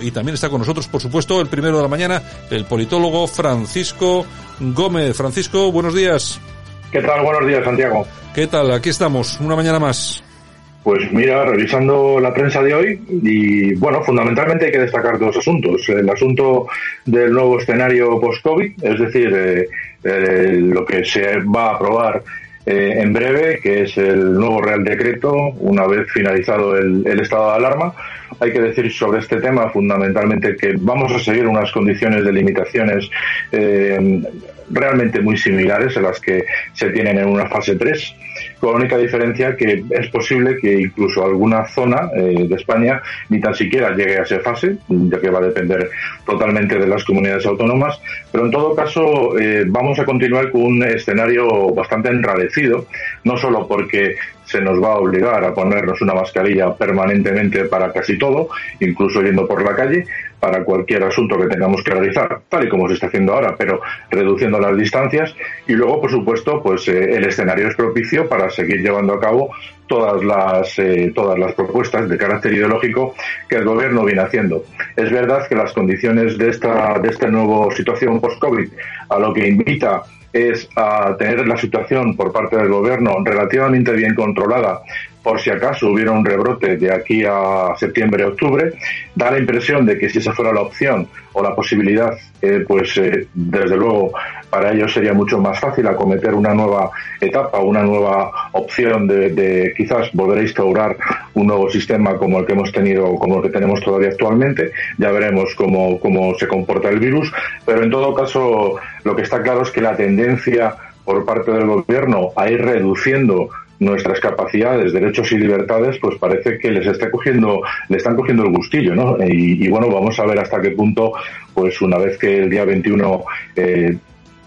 Y también está con nosotros, por supuesto, el primero de la mañana, el politólogo Francisco Gómez. Francisco, buenos días. ¿Qué tal? Buenos días, Santiago. ¿Qué tal? Aquí estamos, una mañana más. Pues mira, revisando la prensa de hoy, y bueno, fundamentalmente hay que destacar dos asuntos. El asunto del nuevo escenario post-COVID, es decir, eh, eh, lo que se va a aprobar eh, en breve, que es el nuevo Real Decreto, una vez finalizado el, estado de alarma. Hay que decir sobre este tema fundamentalmente que vamos a seguir unas condiciones de limitaciones eh, realmente muy similares a las que se tienen en una fase 3, con la única diferencia que es posible que incluso alguna zona eh, de España ni tan siquiera llegue a esa fase, ya que va a depender totalmente de las comunidades autónomas, pero en todo caso eh, vamos a continuar con un escenario bastante enradecido, no solo porque se nos va a obligar a ponernos una mascarilla permanentemente para casi todo, incluso yendo por la calle, para cualquier asunto que tengamos que realizar, tal y como se está haciendo ahora, pero reduciendo las distancias. Y luego, por supuesto, pues eh, el escenario es propicio para seguir llevando a cabo todas las eh, todas las propuestas de carácter ideológico que el gobierno viene haciendo. Es verdad que las condiciones de esta de esta nueva situación post-COVID a lo que invita es a tener la situación por parte del gobierno relativamente bien controlada por si acaso hubiera un rebrote de aquí a septiembre-octubre, da la impresión de que si esa fuera la opción o la posibilidad, eh, pues eh, desde luego para ellos sería mucho más fácil acometer una nueva etapa, una nueva opción de, quizás volver a instaurar un nuevo sistema como el que hemos tenido, como el que tenemos todavía actualmente. Ya veremos cómo, cómo se comporta el virus, pero en todo caso lo que está claro es que la tendencia por parte del gobierno a ir reduciendo nuestras capacidades, derechos y libertades, pues parece que les está cogiendo, le están cogiendo el gustillo, ¿no? Y, y bueno, vamos a ver hasta qué punto, pues una vez que el día 21 eh,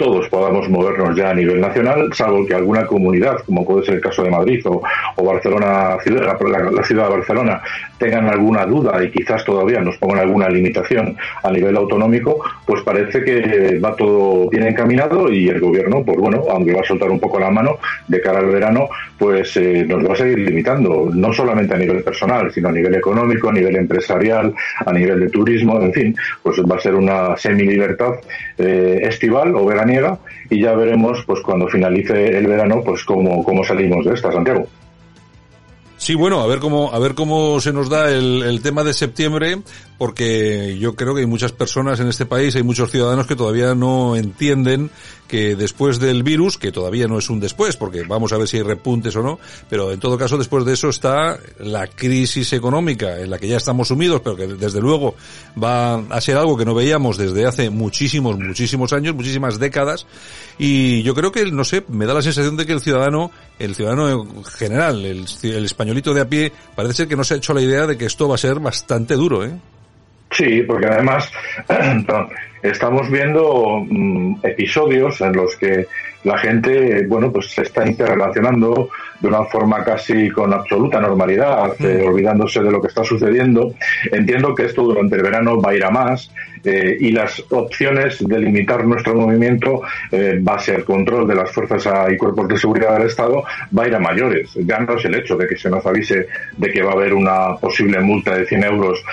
todos podamos movernos ya a nivel nacional, salvo que alguna comunidad, como puede ser el caso de Madrid o, Barcelona, ciudad, la, ciudad de Barcelona, tengan alguna duda y quizás todavía nos pongan alguna limitación a nivel autonómico, pues parece que va todo bien encaminado y el gobierno, pues bueno, aunque va a soltar un poco la mano de cara al verano, pues eh, nos va a seguir limitando, no solamente a nivel personal, sino a nivel económico, a nivel empresarial, a nivel de turismo, en fin, pues va a ser una semi-libertad eh, estival o veraniega y ya veremos pues cuando finalice el verano pues cómo, cómo salimos de esta, Santiago. Sí, bueno, a ver cómo, a ver cómo se nos da el, el, tema de septiembre, porque yo creo que hay muchas personas en este país, hay muchos ciudadanos que todavía no entienden que después del virus, que todavía no es un después, porque vamos a ver si hay repuntes o no, pero en todo caso después de eso está la crisis económica en la que ya estamos sumidos, pero que desde luego va a ser algo que no veíamos desde hace muchísimos, muchísimos años, muchísimas décadas, y yo creo que, no sé, me da la sensación de que el ciudadano, el ciudadano en general, el, el de a pie, parece ser que no se ha hecho la idea de que esto va a ser bastante duro, ¿eh? Sí, porque además estamos viendo mm, episodios en los que la gente, bueno, pues se está interrelacionando de una forma casi con absoluta normalidad, eh, olvidándose de lo que está sucediendo. Entiendo que esto durante el verano va a ir a más eh, y las opciones de limitar nuestro movimiento eh, base al control de las fuerzas y cuerpos de seguridad del Estado va a ir a mayores. Ya no es el hecho de que se nos avise de que va a haber una posible multa de 100 euros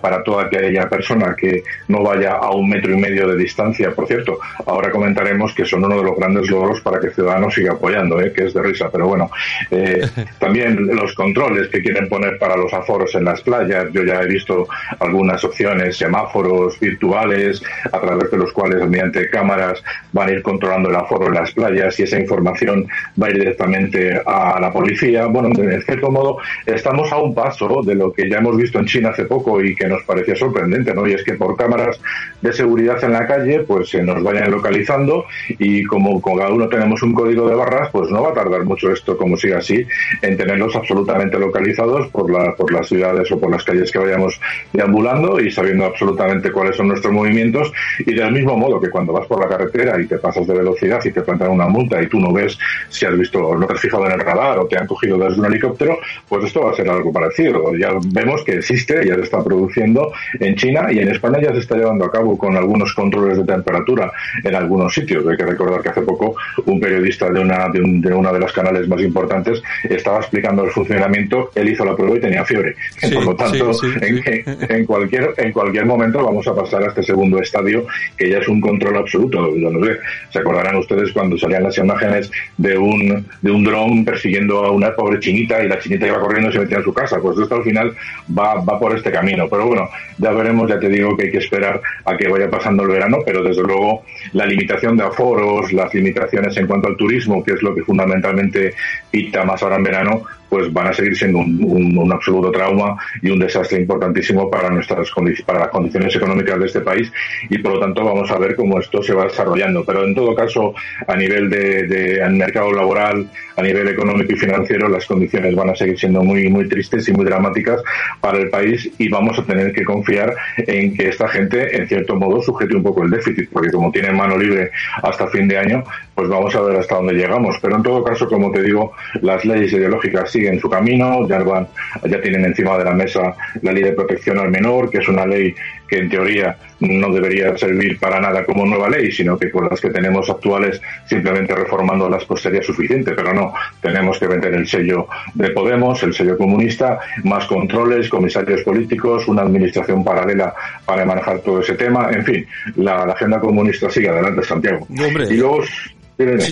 para toda aquella persona que no vaya a un metro y medio de distancia. Por cierto, ahora comentaremos que son uno de los grandes logros para que Ciudadanos siga apoyando, que es de risa, pero bueno, eh, también los controles que quieren poner para los aforos en las playas. Yo ya he visto algunas opciones, semáforos virtuales, a través de los cuales mediante cámaras van a ir controlando el aforo en las playas y esa información va a ir directamente a la policía. Bueno, en cierto modo, estamos a un paso de lo que ya hemos visto en China hace poco y que nos parecía sorprendente, ¿no? Y es que por cámaras de seguridad seguridad en la calle, pues se nos vayan localizando y como cada uno tenemos un código de barras, pues no va a tardar mucho esto, como sigue así, en tenerlos absolutamente localizados por, la, por las ciudades o por las calles que vayamos deambulando y sabiendo absolutamente cuáles son nuestros movimientos y del mismo modo que cuando vas por la carretera y te pasas de velocidad y te plantan una multa y tú no ves si has visto, no te has fijado en el radar o te han cogido desde un helicóptero, pues esto va a ser algo parecido. Ya vemos que existe, ya se está produciendo en China y en España ya se está llevando a cabo con algunos controles de temperatura en algunos sitios. Hay que recordar que hace poco un periodista de una de, una de las canales más importantes estaba explicando el funcionamiento, él hizo la prueba y tenía fiebre. Por lo tanto, en, cualquier en cualquier momento vamos a pasar a este segundo estadio que ya es un control absoluto. no sé, se acordarán ustedes cuando salían las imágenes de un de un dron persiguiendo a una pobre chinita y la chinita iba corriendo y se metía en su casa. Pues esto al final va, va por este camino. Pero bueno, ya veremos, ya te digo que hay que esperar a que vaya pasando el verano, pero desde luego la limitación de aforos, las limitaciones en cuanto al turismo, que es lo que fundamentalmente pita más ahora en verano, pues van a seguir siendo un, absoluto trauma y un desastre importantísimo para nuestras para las condiciones económicas de este país y por lo tanto vamos a ver cómo esto se va desarrollando. Pero en todo caso, a nivel de, de mercado laboral, a nivel económico y financiero, las condiciones van a seguir siendo muy, muy tristes y muy dramáticas para el país y vamos a tener que confiar en que esta gente, en cierto modo, sujete un poco el déficit, porque como tienen mano libre hasta fin de año, pues vamos a ver hasta dónde llegamos. Pero en todo caso, como te digo, las leyes ideológicas siguen su camino, ya van, ya tienen encima de la mesa la ley de protección al menor, que es una ley que en teoría no debería servir para nada como nueva ley, sino que con las que tenemos actuales simplemente reformando las pues sería suficiente, pero no, tenemos que vender el sello de Podemos, el sello comunista, más controles, comisarios políticos, una administración paralela para manejar todo ese tema, en fin, la, agenda comunista sigue adelante, Santiago. y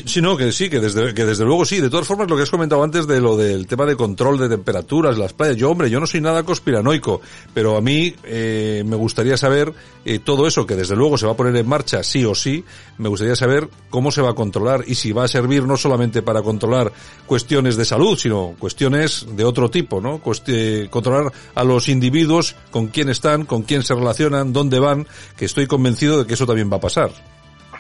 Sí, no, que sí, que desde, que desde luego sí. De todas formas, lo que has comentado antes de lo del tema de control de temperaturas, las playas. Yo, hombre, yo no soy nada conspiranoico, pero a mí eh, me gustaría saber eh, todo eso, que desde luego se va a poner en marcha sí o sí. Me gustaría saber cómo se va a controlar y si va a servir no solamente para controlar cuestiones de salud, sino cuestiones de otro tipo, ¿no? controlar a los individuos, con quién están, con quién se relacionan, dónde van, que estoy convencido de que eso también va a pasar.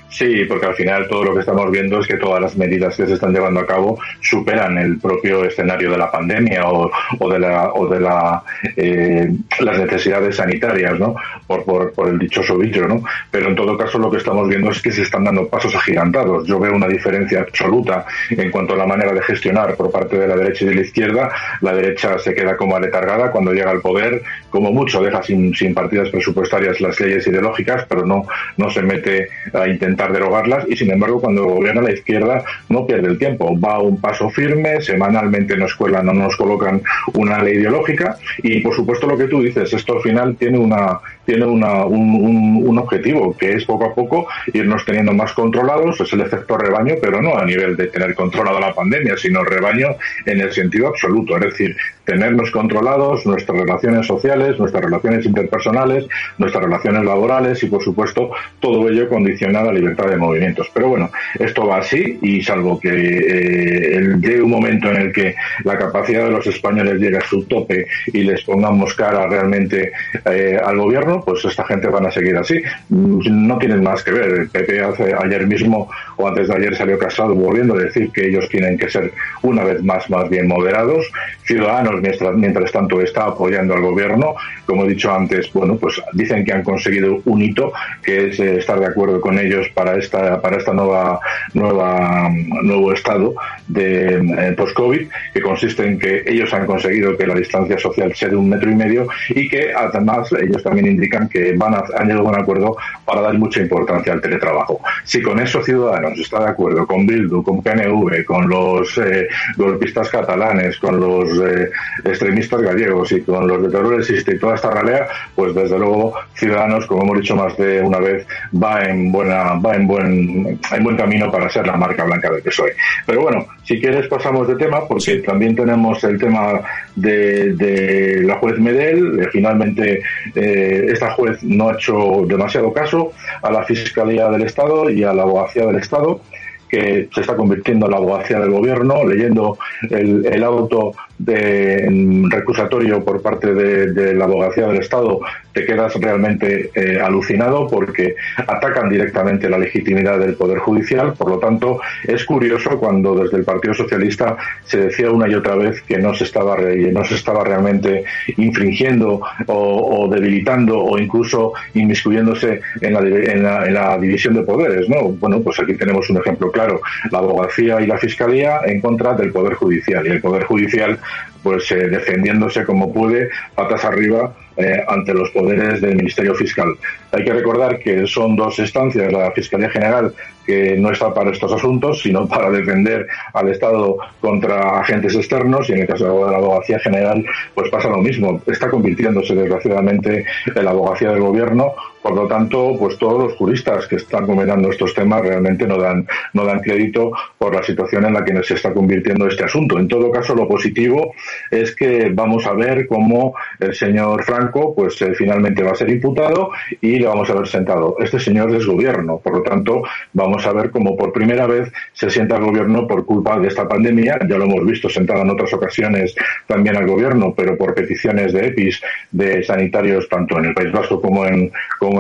Sí, porque al final todo lo que estamos viendo es que todas las medidas que se están llevando a cabo superan el propio escenario de la pandemia o, de la o de la eh, las necesidades sanitarias, ¿no? Por, por, el dichoso bicho, ¿no? Pero en todo caso lo que estamos viendo es que se están dando pasos agigantados. Yo veo una diferencia absoluta en cuanto a la manera de gestionar por parte de la derecha y de la izquierda. La derecha se queda como aletargada cuando llega al poder, como mucho deja sin, sin partidas presupuestarias las leyes ideológicas, pero no se mete a intentar derogarlas y sin embargo cuando gobierna la izquierda no pierde el tiempo, va a un paso firme, semanalmente en la escuela no nos colocan una ley ideológica y por supuesto lo que tú dices, esto al final tiene una tiene una, un, un, objetivo que es poco a poco irnos teniendo más controlados, es el efecto rebaño, pero no a nivel de tener controlada la pandemia, sino rebaño en el sentido absoluto, es decir, tenernos controlados nuestras relaciones sociales, nuestras relaciones interpersonales, nuestras relaciones laborales y por supuesto todo ello condiciona la libertad de movimientos. Pero bueno, esto va así y salvo que eh, llegue un momento en el que la capacidad de los españoles llegue a su tope y les pongamos cara realmente eh, al gobierno, pues esta gente van a seguir así. No tienen más que ver. El PP hace, ayer mismo o antes de ayer salió casado volviendo a decir que ellos tienen que ser una vez más más bien moderados. Ciudadanos, mientras, mientras tanto, está apoyando al gobierno. Como he dicho antes, bueno, pues dicen que han conseguido un hito, que es eh, estar de acuerdo con ellos para esta, para esta nueva, nueva, nuevo estado de eh, post-COVID, que consiste en que ellos han conseguido que la distancia social sea de un metro y medio y que además ellos también indican que van a, han llegado a un acuerdo para dar mucha importancia al teletrabajo. Si con eso Ciudadanos está de acuerdo con Bildu, con PNV, con los eh, golpistas catalanes, con los eh, extremistas gallegos y con los de y toda esta ralea, pues desde luego Ciudadanos, como hemos dicho más de una vez, va en buena, va en buen, en buen camino para ser la marca blanca del PSOE. Pero bueno, si quieres pasamos de tema, porque también tenemos el tema de, la juez Medel. Eh, finalmente, esta juez no ha hecho demasiado caso a la Fiscalía del Estado y a la Abogacía del Estado que se está convirtiendo en la abogacía del gobierno, leyendo el, auto de recusatorio por parte de, la abogacía del Estado, te quedas realmente eh, alucinado porque atacan directamente la legitimidad del Poder Judicial. Por lo tanto, es curioso cuando desde el Partido Socialista se decía una y otra vez que no se estaba, no se estaba realmente infringiendo o, debilitando o incluso inmiscuyéndose en la, en la, división de poderes. ¿no? Bueno, pues aquí tenemos un ejemplo claro. La abogacía y la fiscalía en contra del Poder Judicial. Y el Poder Judicial pues eh, defendiéndose como puede, patas arriba, eh, ante los poderes del Ministerio Fiscal. Hay que recordar que son dos instancias, la Fiscalía General, que no está para estos asuntos, sino para defender al Estado contra agentes externos, y en el caso de la Abogacía General, pues pasa lo mismo. Está convirtiéndose, desgraciadamente, en la abogacía del gobierno por lo tanto, pues todos los juristas que están comentando estos temas realmente no dan, no dan crédito por la situación en la que se está convirtiendo este asunto. En todo caso, lo positivo es que vamos a ver cómo el señor Franco, pues eh, finalmente va a ser imputado y le vamos a ver sentado. Este señor es gobierno, por lo tanto, vamos a ver cómo por primera vez se sienta el gobierno por culpa de esta pandemia. Ya lo hemos visto sentado en otras ocasiones también al gobierno, pero por peticiones de EPIs, de sanitarios, tanto en el País Vasco como en,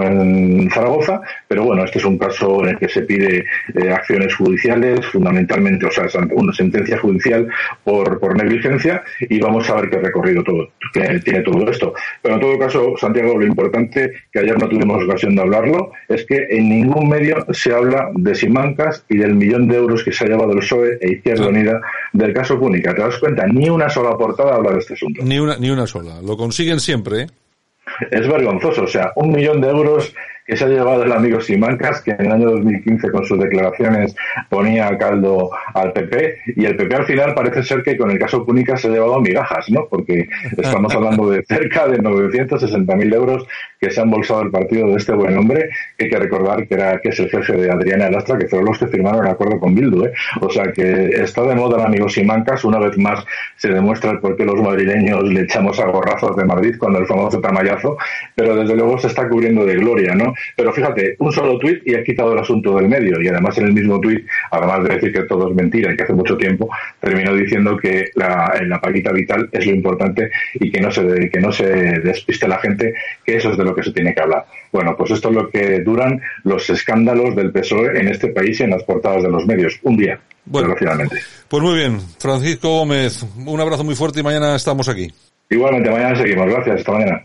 en Zaragoza, pero bueno, este es un caso en el que se pide eh, acciones judiciales, fundamentalmente, o sea, una sentencia judicial por, por negligencia y vamos a ver qué recorrido todo, que tiene todo esto. Pero en todo caso, Santiago, lo importante, que ayer no tuvimos ocasión de hablarlo, es que en ningún medio se habla de Simancas y del millón de euros que se ha llevado el PSOE e Izquierda Unida del caso Púnica. ¿Te das cuenta? Ni una sola portada habla de este asunto. Ni una, ni una sola. Lo consiguen siempre, ¿eh? Es vergonzoso. O sea, un millón de euros que se ha llevado el amigo Simancas, que en el año 2015 con sus declaraciones ponía caldo al PP, y el PP al final parece ser que con el caso Púnica se ha llevado migajas, ¿no? Porque estamos hablando de cerca de 960.000 euros que se han bolsado el partido de este buen hombre, que hay que recordar que era que es el jefe de Adriana Lastra, que fueron los que firmaron el acuerdo con Bildu, ¿eh? O sea que está de moda el amigo Simancas, una vez más se demuestra el por qué los madrileños le echamos a gorrazos de Madrid cuando el famoso tamallazo, pero desde luego se está cubriendo de gloria, ¿no? Pero fíjate, un solo tuit y ha quitado el asunto del medio. Y además en el mismo tuit, además de decir que todo es mentira y que hace mucho tiempo, terminó diciendo que la, la paguita vital es lo importante y que no se que no se despiste la gente, que eso es de lo que se tiene que hablar. Bueno, pues esto es lo que duran los escándalos del PSOE en este país y en las portadas de los medios. Un día, bueno, desgraciadamente. Pues muy bien, Francisco Gómez, un abrazo muy fuerte y mañana estamos aquí. Igualmente, mañana seguimos. Gracias, hasta mañana.